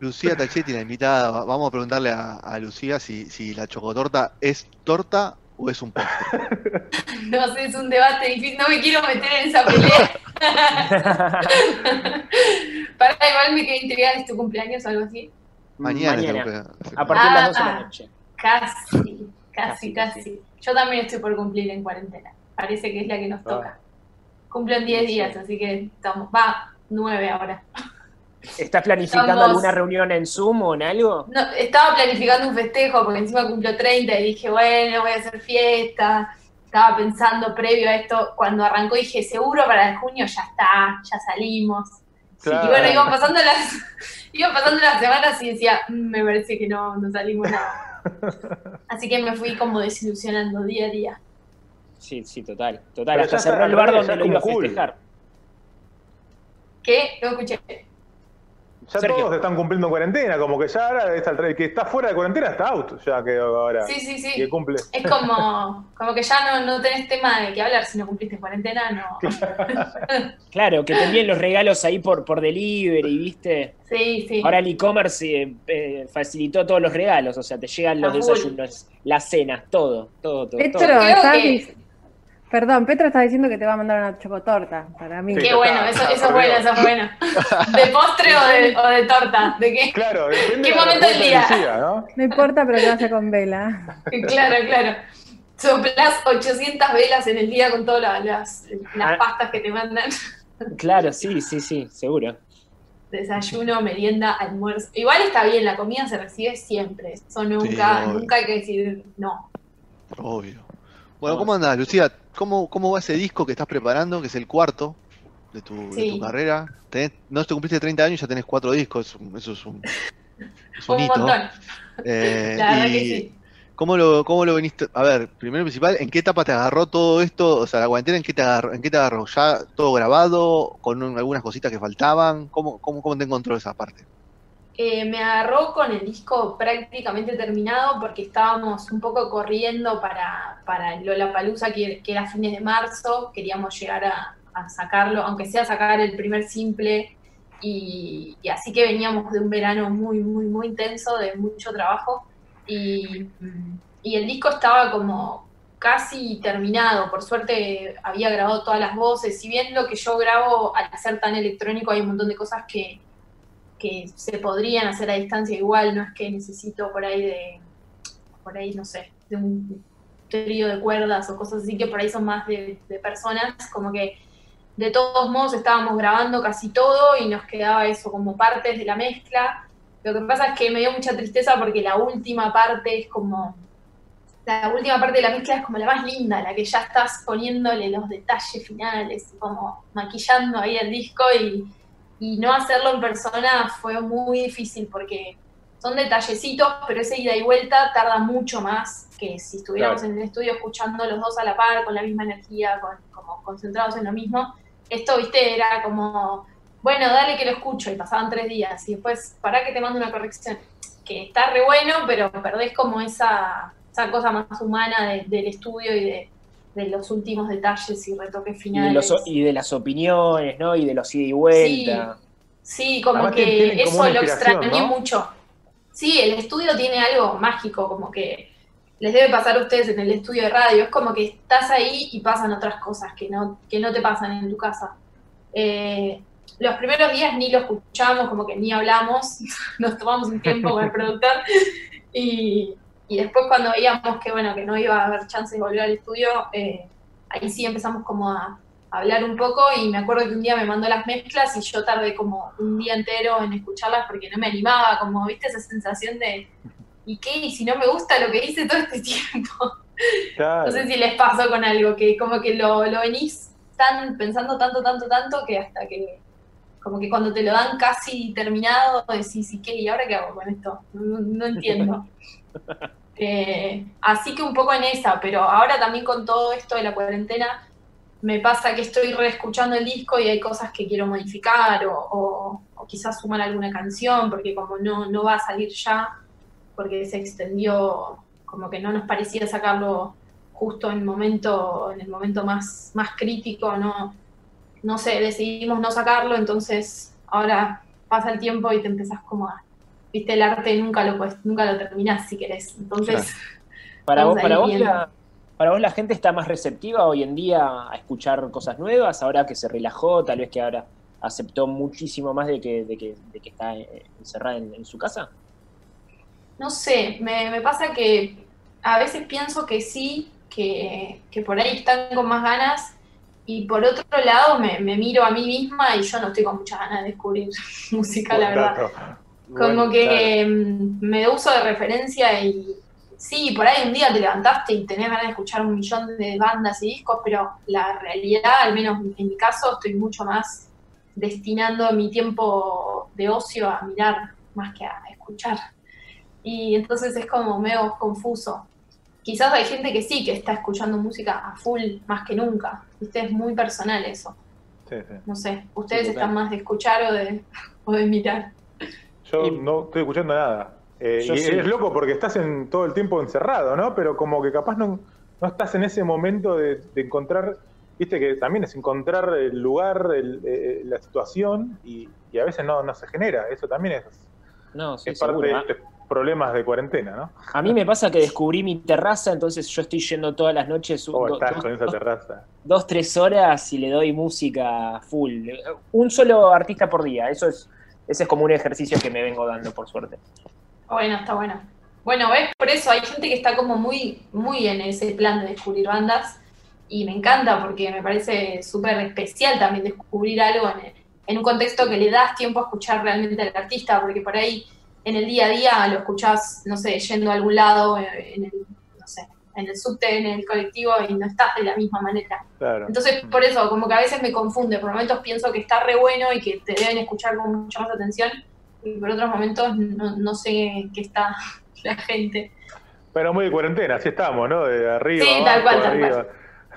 Lucía Tachetti, la invitada, va- vamos a preguntarle a, a Lucía si, si la chocotorta es torta o es un postre. No sé, es un debate difícil. No me quiero meter en esa pelea. Para igual me quedé intrigada, ¿es tu cumpleaños o algo así? Mañana, Mañana. creo que- A partir de las 12 de Ah. la noche. Casi, Casi, casi. Yo también estoy por cumplir en cuarentena. Parece que es la que nos toca. Cumplo en 10 Sí. días, así que estamos. Va, 9 ahora. ¿Estás planificando Estamos- alguna reunión en Zoom o en algo? No, estaba planificando un festejo porque encima cumplo 30 y dije, bueno, voy a hacer fiesta. Estaba pensando previo a esto, cuando arrancó dije, seguro para el junio ya está, ya salimos. Claro. Y bueno, iban pasando las, iban pasando las semanas y decía, "Mm, me parece que no, no salimos nada. Así que me fui como desilusionando día a día. Sí, sí, total. Total, Pero hasta cerró el bar donde lo iba a cool. festejar. ¿Qué? No escuché. Ya Sergio. todos están cumpliendo cuarentena, como que ya ahora está el, que está fuera de cuarentena está out, ya que ahora. Sí, sí, sí. que cumple. Es como, como que ya no, no tenés tema de qué hablar si no cumpliste en cuarentena, no. Claro, que te envíen los regalos ahí por, por delivery, ¿viste? Sí, sí. Ahora el e-commerce eh, eh, facilitó todos los regalos, o sea, te llegan los desayunos, las cenas, todo, todo, todo. Petro, todo. creo que- Perdón, Petro está diciendo que te va a mandar una chocotorta para mí. Sí. Qué bueno, está, eso, eso es bueno, eso es bueno. ¿De postre o de, o de torta? ¿De qué? Claro, depende ¿Qué de momento del día? ¿no? No importa, pero que vaya con vela. Claro, claro. Soplás 800 velas en el día con todas la- las, las Ah. pastas que te mandan. Claro, sí, sí, sí, seguro. Desayuno, merienda, almuerzo. Igual está bien, la comida se recibe siempre. Eso nunca, nunca hay que decir no. Obvio. Bueno, ¿cómo andás, Lucía? ¿Cómo, ¿Cómo va ese disco que estás preparando, que es el cuarto de tu, de tu carrera? Tenés- no te cumpliste 30 años y ya tenés cuatro discos, eso, es un, es un Un hito. montón. Eh, La verdad y que sí. ¿cómo lo, ¿Cómo lo viniste? A ver, primero y principal, ¿en qué etapa te agarró todo esto? O sea, la cuarentena, ¿en qué te agarró? ¿En qué te agarró? ¿Ya todo grabado? ¿Con un- algunas cositas que faltaban? ¿Cómo, cómo, cómo te encontró esa parte? Eh, me agarró con el disco prácticamente terminado porque estábamos un poco corriendo para, para el Lollapalooza, que, que era fines de marzo. Queríamos llegar a, a sacarlo, aunque sea sacar el primer simple. Y, y así que veníamos de un verano muy, muy, muy intenso, de mucho trabajo. Y, y el disco estaba como casi terminado. Por suerte había grabado todas las voces. Si bien lo que yo grabo, al ser tan electrónico, hay un montón de cosas que que se podrían hacer a distancia igual, no es que necesito por ahí de, por ahí, no sé, de un trío de cuerdas o cosas así que por ahí son más de, de personas, como que de todos modos estábamos grabando casi todo y nos quedaba eso como partes de la mezcla. Lo que pasa es que me dio mucha tristeza porque la última parte es como, la última parte de la mezcla es como la más linda, la que ya estás poniéndole los detalles finales, como maquillando ahí el disco y y no hacerlo en persona fue muy difícil porque son detallecitos, pero esa ida y vuelta tarda mucho más que si estuviéramos Claro. en el estudio escuchando los dos a la par, con la misma energía, con, como concentrados en lo mismo. Esto, viste, era como, bueno, dale que lo escucho, y pasaban tres días, y después, para que te mando una corrección, que está re bueno, pero perdés como esa, esa cosa más humana de- del estudio y de, de los últimos detalles y retoques Y de, finales. los, y de las opiniones, ¿no? Y de los ida y vuelta. Sí, como Además que como eso lo extrañé ¿no? mucho. Sí, el estudio tiene algo mágico, como que les debe pasar a ustedes en el estudio de radio. Es como que estás ahí y pasan otras cosas que no, que no te pasan en tu casa. Eh, los primeros días ni lo escuchamos, como que ni hablamos, nos tomamos un tiempo con el productor y, y después cuando veíamos que bueno que no iba a haber chance de volver al estudio, eh, ahí sí empezamos como a hablar un poco y me acuerdo que un día me mandó las mezclas y yo tardé como un día entero en escucharlas porque no me animaba, como viste esa sensación de ¿y qué? ¿Y si no me gusta lo que hice todo este tiempo? Claro. No sé si les pasó con algo, que como que lo, lo venís tan, pensando tanto, tanto, tanto, que hasta que, como que cuando te lo dan casi terminado, decís, ¿y qué? ¿Y ahora qué hago con esto? No, no entiendo. Eh, así que un poco en esa, pero ahora también con todo esto de la cuarentena, me pasa que estoy reescuchando el disco y hay cosas que quiero modificar o, quizás sumar alguna canción, porque como no, no va a salir ya, porque se extendió, como que no nos parecía sacarlo justo en el momento, en el momento más, más crítico, no, no sé, decidimos no sacarlo, entonces ahora pasa el tiempo y te empezás como a, viste, el arte nunca lo puedes, nunca lo terminás si querés. Entonces, Para vos, para vos, la, para vos la gente está más receptiva hoy en día a escuchar cosas nuevas, ahora que se relajó, tal vez que ahora aceptó muchísimo más de que, de que, de que está eh, encerrada en, en su casa. no sé, me, me pasa que a veces pienso que sí, que, que por ahí están con más ganas, y por otro lado me, me miro a mí misma y yo no estoy con muchas ganas de descubrir música, la verdad. dato. Como que mm, me uso de referencia y sí, por ahí un día te levantaste y tenés ganas de escuchar un millón de bandas y discos, pero la realidad, al menos en mi caso, estoy mucho más destinando mi tiempo de ocio a mirar más que a escuchar. Y entonces es como medio confuso. Quizás hay gente que sí, que está escuchando música a full más que nunca. ¿Viste? Es muy personal eso. Sí, sí. No sé, ustedes Sí, están más de escuchar o de, o de mirar. Yo Y- no estoy escuchando nada. Eh, y sí. es loco porque estás en todo el tiempo encerrado, ¿no? Pero como que capaz no, no estás en ese momento de, de encontrar, viste que también es encontrar el lugar, el- eh, la situación y, y a veces no, no se genera. Eso también es, No, sí, es parte seguro. de A- estos problemas de cuarentena, ¿no? A mí me pasa que descubrí mi terraza, entonces yo estoy yendo todas las noches un- ¿Cómo do- estás dos, con esa terraza? dos, tres horas y le doy música full. Un solo artista por día, eso es, ese es como un ejercicio que me vengo dando, por suerte. Bueno, está bueno. Bueno, ves, por eso hay gente que está como muy, muy en ese plan de descubrir bandas y me encanta porque me parece súper especial también descubrir algo en, en un contexto que le das tiempo a escuchar realmente al artista, porque por ahí en el día a día lo escuchás, no sé, yendo a algún lado, eh, en el, en el subte, en el colectivo y no estás de la misma manera. Claro. Entonces, por eso, como que a veces me confunde. Por momentos pienso que está re bueno y que te deben escuchar con mucha más atención. Y por otros momentos no, no sé qué está la gente. Pero muy de cuarentena, así estamos, ¿no? De arriba, Sí, tal cual, tal arriba.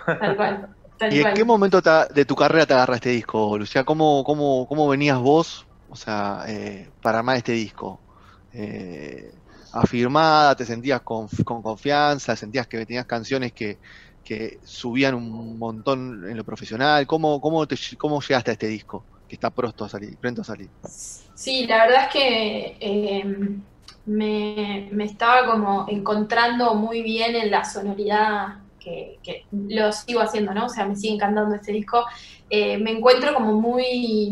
Tal cual. Tal ¿Y en cual. qué momento de tu carrera te agarra este disco, Lucía? ¿Cómo, cómo, cómo venías vos, o sea, eh, para armar este disco? Eh, ¿Afirmada? ¿Te sentías con, con confianza? ¿Sentías que tenías canciones que, que subían un montón en lo profesional? ¿Cómo, cómo, cómo llegaste a este disco que está pronto a salir? Pronto a? Sí, la verdad es que eh, me, me estaba como encontrando muy bien en la sonoridad que, que lo sigo haciendo, ¿no? O sea, me sigue encantando este disco. Eh, me encuentro como muy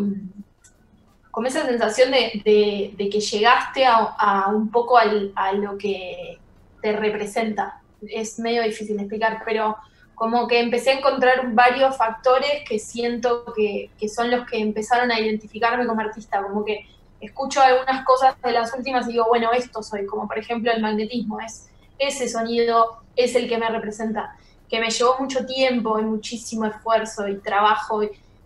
con esa sensación de, que llegaste a, un poco a lo que te representa. Es medio difícil de explicar, pero como que empecé a encontrar varios factores que siento que, son los que empezaron a identificarme como artista, como que escucho algunas cosas de las últimas y digo, bueno, esto soy, como por ejemplo el magnetismo, es ese sonido, es el que me representa, que me llevó mucho tiempo y muchísimo esfuerzo y trabajo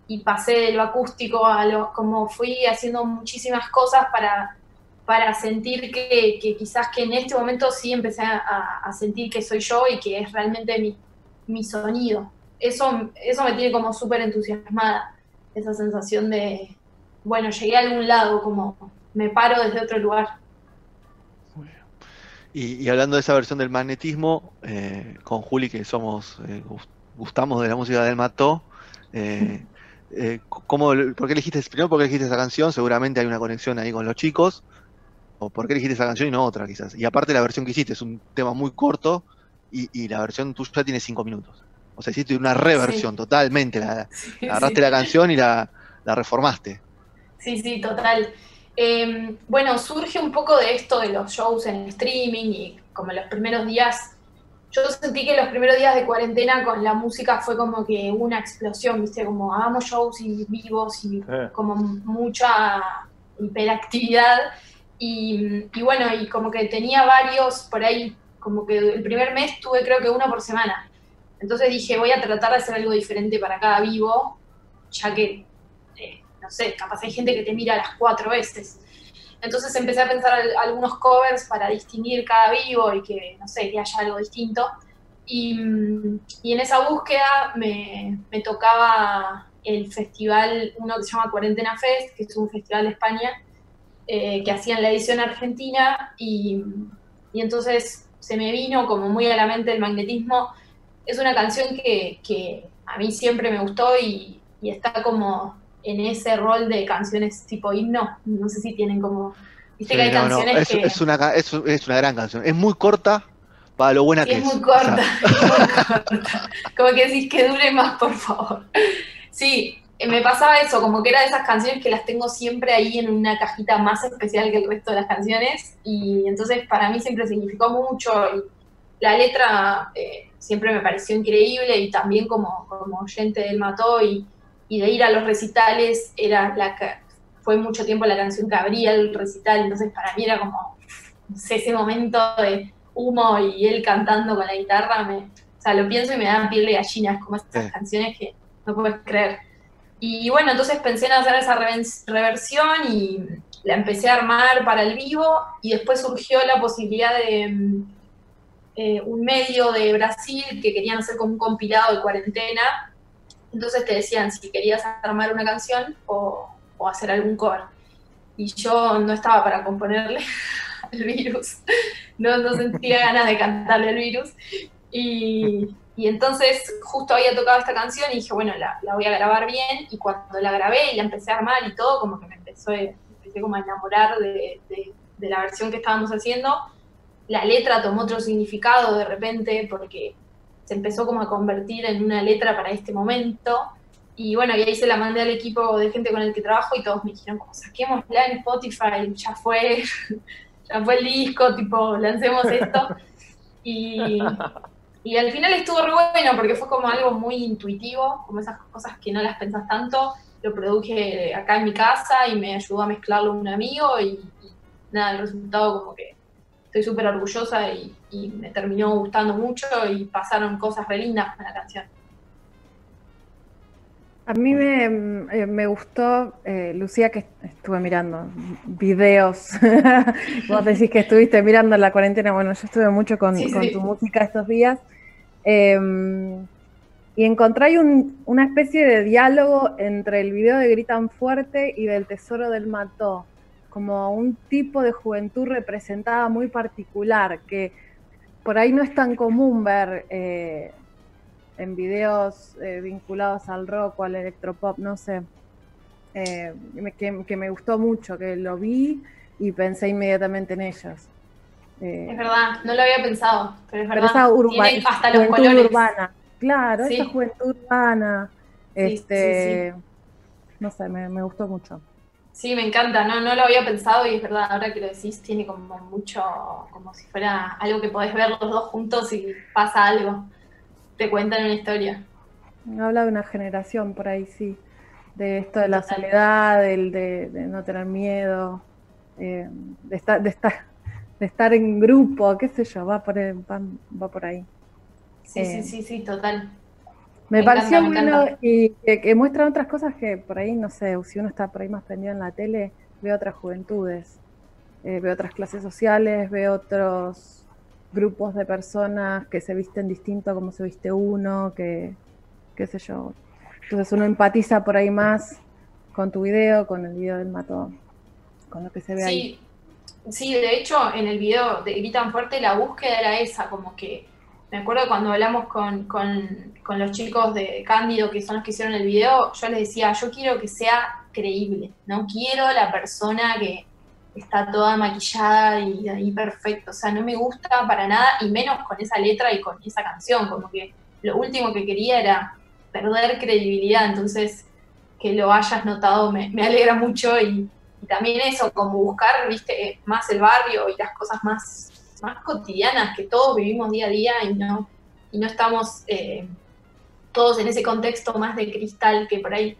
y pasé de lo acústico a lo, como fui haciendo muchísimas cosas para, para sentir que, que quizás que en este momento sí empecé a, sentir que soy yo y que es realmente mi, mi sonido. Eso, eso me tiene como súper entusiasmada, esa sensación de, bueno, llegué a algún lado, como me paro desde otro lugar. Y, hablando de esa versión del magnetismo, eh, con Juli, que somos, eh, gust- gustamos de la música del Mató, eh, eh, ¿cómo, ¿por qué elegiste, primero por qué elegiste esa canción? Seguramente hay una conexión ahí con los chicos, o por qué elegiste esa canción y no otra quizás. Y aparte la versión que hiciste es un tema muy corto y, y la versión tuya tiene cinco minutos. O sea, hiciste una reversión totalmente, la, agarraste la canción y la, la reformaste. Sí, sí, total. Eh, bueno, surge un poco de esto de los shows en streaming y como los primeros días, yo sentí que los primeros días de cuarentena con la música fue como que una explosión, viste, como hagamos shows y vivos y Eh. como mucha hiperactividad y, y bueno, y como que tenía varios por ahí, como que el primer mes tuve creo que uno por semana. Entonces dije, voy a tratar de hacer algo diferente para cada vivo, ya que, eh, no sé, capaz hay gente que te mira las cuatro veces. Entonces empecé a pensar al- algunos covers para distinguir cada vivo y que, no sé, que haya algo distinto. Y, y en esa búsqueda me, me tocaba el festival, uno que se llama Cuarentena Fest, que es un festival de España, eh, que hacían la edición argentina, y, y entonces se me vino como muy a la mente el magnetismo. Es una canción que, que a mí siempre me gustó y está como en ese rol de canciones tipo himno. No sé si tienen como Viste que hay no, canciones es, que... es una, es, es una gran canción. Es muy corta para lo buena Sí, que es es. muy O sea, corta, es muy corta. Como que decís que dure más, por favor. Sí, eh, me pasaba eso, como que era de esas canciones que las tengo siempre ahí en una cajita más especial que el resto de las canciones. Y entonces para mí siempre significó mucho. Y la letra eh, siempre me pareció increíble y también como, como oyente del Mató y, y de ir a los recitales, era la fue mucho tiempo la canción que abría el recital. Entonces para mí era como no sé, ese momento de humo y él cantando con la guitarra, me, o sea, lo pienso y me dan piel de gallina, es como esas Sí. canciones que no puedes creer. Y bueno, entonces pensé en hacer esa reversión y la empecé a armar para el vivo y después surgió la posibilidad de mm, eh, un medio de Brasil que querían hacer como un compilado de cuarentena. Entonces te decían si querías armar una canción o, o hacer algún cover. Y yo no estaba para componerle el virus, no, no sentía ganas de cantarle el virus. Y, y entonces justo había tocado esta canción y dije, bueno, la, la voy a grabar bien. Y cuando la grabé y la empecé a armar y todo, como que me empezó, empecé como a enamorar de, de- de la versión que estábamos haciendo. La letra tomó otro significado de repente porque se empezó como a convertir en una letra para este momento. Y bueno, y ahí se la mandé al equipo de gente con el que trabajo y todos me dijeron, como saquémosla en Spotify, ya fue, ya fue el disco, tipo, lancemos esto. Y, y al final estuvo re bueno porque fue como algo muy intuitivo, como esas cosas que no las pensás tanto. Lo produje acá en mi casa y me ayudó a mezclarlo un amigo y, y nada, el resultado como que estoy súper orgullosa y, y me terminó gustando mucho y pasaron cosas re lindas con la canción. A mí me, eh, me gustó, eh, Lucía, que estuve mirando videos. Vos decís que estuviste mirando la cuarentena. Bueno, yo estuve mucho con, Sí, con sí. tu música estos días. Eh, y encontré un- una especie de diálogo entre el video de Gritan Fuerte y del Tesoro del Mató. Como un tipo de juventud representada muy particular, que por ahí no es tan común ver. eh, en videos eh, vinculados al rock o al electropop, no sé, eh, que, que me gustó mucho, que lo vi y pensé inmediatamente en ellos. Eh, Es verdad, no lo había pensado, pero es pero verdad. esa urba- Tiene hasta los juventud colores. urbana, claro, Sí. esa juventud urbana, Sí, este, no sé, me, me gustó mucho. Sí, me encanta, no, no lo había pensado y es verdad, ahora que lo decís, tiene como mucho, como si fuera algo que podés ver los dos juntos y pasa algo. Te cuentan una historia. Habla de una generación por ahí, sí, de esto de la soledad, del, de, de no tener miedo, eh, de, estar, de, estar, de estar en grupo, qué sé yo, va por, el- va, va por ahí. Sí, Eh, sí, sí, sí, total. Me, Me pareció encanta, bueno y que, que muestran otras cosas que por ahí, no sé, si uno está por ahí más prendido en la tele, ve otras juventudes, eh, ve otras clases sociales, ve otros grupos de personas que se visten distinto a como se viste uno, que qué sé yo. Entonces uno empatiza por ahí más con tu video, con el video del mato, con lo que se ve ahí. Sí, sí, de hecho, en el video de Gritan Fuerte la búsqueda era esa, como que me acuerdo cuando hablamos con, con- los chicos de Cándido, que son los que hicieron el video, yo les decía, yo quiero que sea creíble, no quiero la persona que está toda maquillada y ahí perfecto, o sea, no me gusta para nada, y menos con esa letra y con esa canción, como que lo último que quería era perder credibilidad, entonces que lo hayas notado me, alegra mucho y, y también eso, como buscar, viste, más el barrio y las cosas más, más cotidianas que todos vivimos día a día y no, y no estamos eh, todos en ese contexto más de cristal que por ahí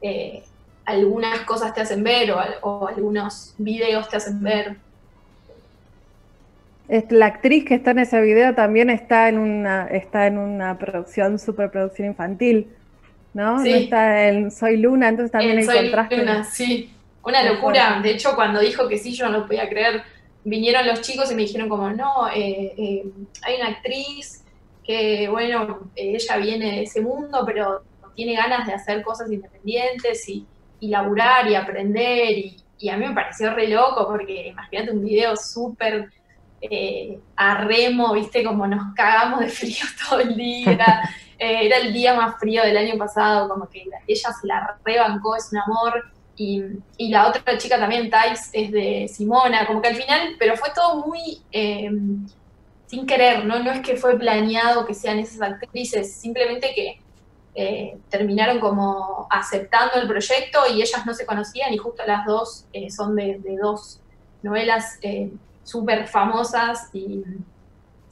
eh, algunas cosas te hacen ver o, al- o algunos videos te hacen ver. Es- La actriz que está en ese video también está en una, está en una producción, superproducción infantil, ¿no? Sí. No está en Soy Luna, entonces también En Soy contraste. Luna, sí. Una locura. De hecho, cuando dijo que sí, yo no lo podía creer. Vinieron los chicos y me dijeron como, no, eh, eh, hay una actriz que, bueno, ella viene de ese mundo, pero tiene ganas de hacer cosas independientes y, y laburar y aprender. Y, y a mí me pareció re loco porque imagínate un video súper eh, a remo, viste, como nos cagamos de frío todo el día. Eh, era el día más frío del año pasado, como que la- ella se la rebancó, es un amor. Y, la otra chica también, Thais, es de Simona, como que al final, pero fue todo muy eh, sin querer, ¿no? No es que fue planeado que sean esas actrices, simplemente que eh, terminaron como aceptando el proyecto y ellas no se conocían y justo las dos eh, son de, de dos novelas eh, súper famosas y,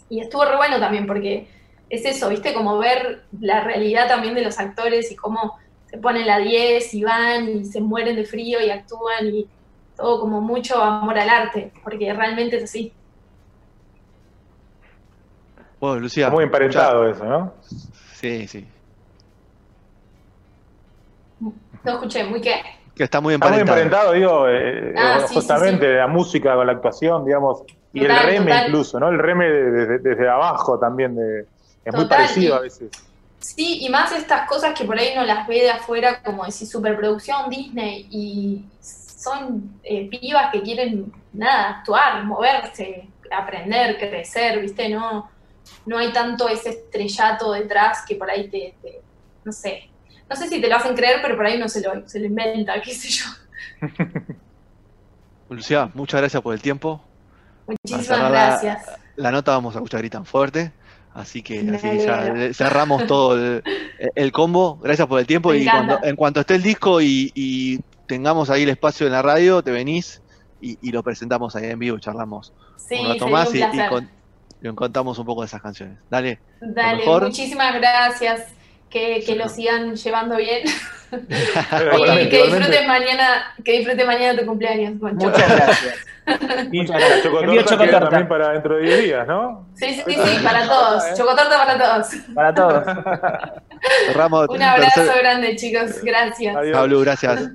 y estuvo re bueno también porque es eso, ¿viste? Como ver la realidad también de los actores y cómo se ponen la 10 y van y se mueren de frío y actúan y todo como mucho amor al arte, porque realmente es así. Bueno, Lucía. Está muy emparentado eso, ¿no? Sí, sí. No escuché, muy qué. Que está muy Está muy emparentado. emparentado, digo, eh, Ah, eh, sí, justamente sí, sí. la música con la actuación, digamos, y Total, el reme total. incluso, ¿no? El reme desde, desde abajo también, de, es muy parecido y- a veces. Sí, y más estas cosas que por ahí uno las ve de afuera, como decir superproducción Disney, y son eh, pibas que quieren, nada, actuar, moverse, aprender, crecer, ¿viste? No, no hay tanto ese estrellato detrás que por ahí te, te- no sé, no sé si te lo hacen creer, pero por ahí uno se lo, se lo inventa, qué sé yo. Lucía, muchas gracias por el tiempo. Muchísimas la- gracias. La nota vamos a escuchar gritan fuerte. Así que así ya eh, cerramos todo el, el combo. Gracias por el tiempo. Me y cuando, en cuanto esté el disco y, y tengamos ahí el espacio en la radio, te venís y, y lo presentamos ahí en vivo charlamos Sí, un rato sería más un y, y con- contamos un poco de esas canciones. Dale. Dale, muchísimas gracias. Que, que lo sigan llevando bien. Igualmente, que disfrutes mañana, que disfrutes mañana tu cumpleaños. Muchas gracias. Y Muchas gracias. chocotorta chocotorta. también para dentro de 10 días, ¿no? Sí, sí, sí, para todos. Chocotorta para todos. Para todos. Un abrazo grande, chicos. Gracias. Adiós. Pablo, gracias.